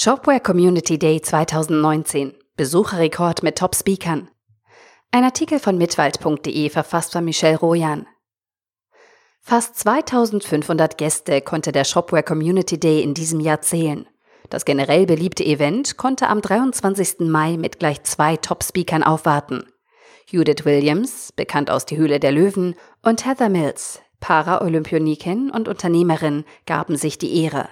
Shopware Community Day 2019. Besucherrekord mit Top-Speakern. Ein Artikel von mitwald.de verfasst von Michelle Rojan. Fast 2500 Gäste konnte der Shopware Community Day in diesem Jahr zählen. Das generell beliebte Event konnte am 23. Mai mit gleich zwei Top-Speakern aufwarten. Judith Williams, bekannt aus Die Höhle der Löwen, und Heather Mills, Para-Olympionikin und Unternehmerin, gaben sich die Ehre.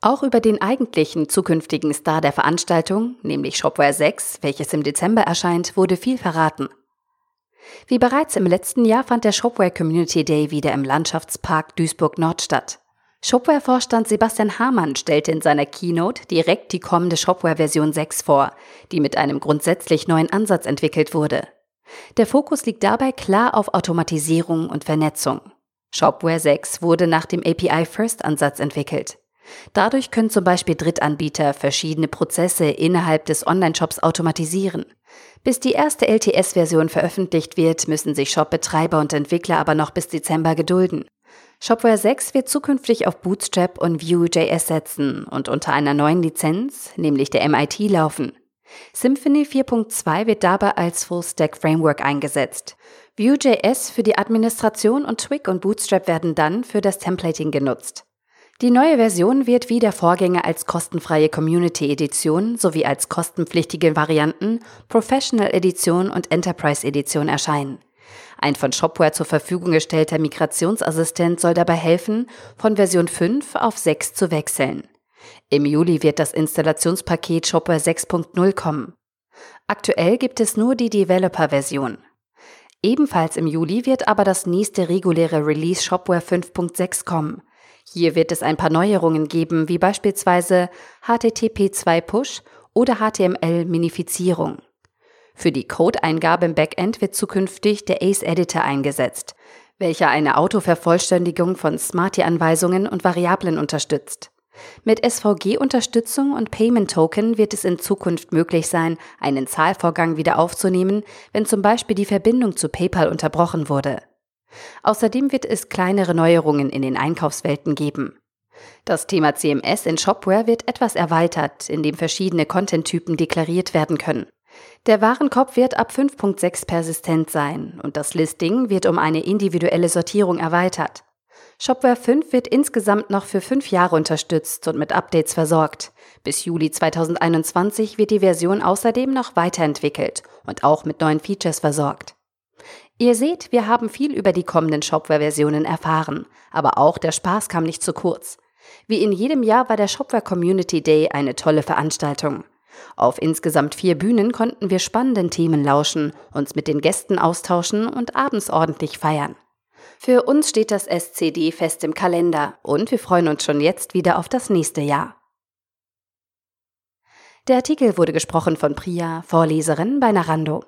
Auch über den eigentlichen zukünftigen Star der Veranstaltung, nämlich Shopware 6, welches im Dezember erscheint, wurde viel verraten. Wie bereits im letzten Jahr fand der Shopware Community Day wieder im Landschaftspark Duisburg Nord statt. Shopware-Vorstand Sebastian Hamann stellte in seiner Keynote direkt die kommende Shopware-Version 6 vor, die mit einem grundsätzlich neuen Ansatz entwickelt wurde. Der Fokus liegt dabei klar auf Automatisierung und Vernetzung. Shopware 6 wurde nach dem API-First-Ansatz entwickelt. Dadurch können zum Beispiel Drittanbieter verschiedene Prozesse innerhalb des Online-Shops automatisieren. Bis die erste LTS-Version veröffentlicht wird, müssen sich Shop-Betreiber und Entwickler aber noch bis Dezember gedulden. Shopware 6 wird zukünftig auf Bootstrap und Vue.js setzen und unter einer neuen Lizenz, nämlich der MIT, laufen. Symfony 4.2 wird dabei als Full-Stack-Framework eingesetzt. Vue.js für die Administration und Twig und Bootstrap werden dann für das Templating genutzt. Die neue Version wird wie der Vorgänger als kostenfreie Community Edition sowie als kostenpflichtige Varianten Professional Edition und Enterprise Edition erscheinen. Ein von Shopware zur Verfügung gestellter Migrationsassistent soll dabei helfen, von Version 5 auf 6 zu wechseln. Im Juli wird das Installationspaket Shopware 6.0 kommen. Aktuell gibt es nur die Developer-Version. Ebenfalls im Juli wird aber das nächste reguläre Release Shopware 5.6 kommen. Hier wird es ein paar Neuerungen geben, wie beispielsweise HTTP2 Push oder HTML-Minifizierung. Für die Codeingabe im Backend wird zukünftig der ACE Editor eingesetzt, welcher eine Autovervollständigung von Smarty-Anweisungen und Variablen unterstützt. Mit SVG-Unterstützung und Payment Token wird es in Zukunft möglich sein, einen Zahlvorgang wieder aufzunehmen, wenn zum Beispiel die Verbindung zu PayPal unterbrochen wurde. Außerdem wird es kleinere Neuerungen in den Einkaufswelten geben. Das Thema CMS in Shopware wird etwas erweitert, indem verschiedene Content-Typen deklariert werden können. Der Warenkorb wird ab 5.6 persistent sein und das Listing wird um eine individuelle Sortierung erweitert. Shopware 5 wird insgesamt noch für fünf Jahre unterstützt und mit Updates versorgt. Bis Juli 2021 wird die Version außerdem noch weiterentwickelt und auch mit neuen Features versorgt. Ihr seht, wir haben viel über die kommenden Shopware-Versionen erfahren, aber auch der Spaß kam nicht zu kurz. Wie in jedem Jahr war der Shopware Community Day eine tolle Veranstaltung. Auf insgesamt vier Bühnen konnten wir spannenden Themen lauschen, uns mit den Gästen austauschen und abends ordentlich feiern. Für uns steht das SCD fest im Kalender und wir freuen uns schon jetzt wieder auf das nächste Jahr. Der Artikel wurde gesprochen von Priya, Vorleserin bei Narando.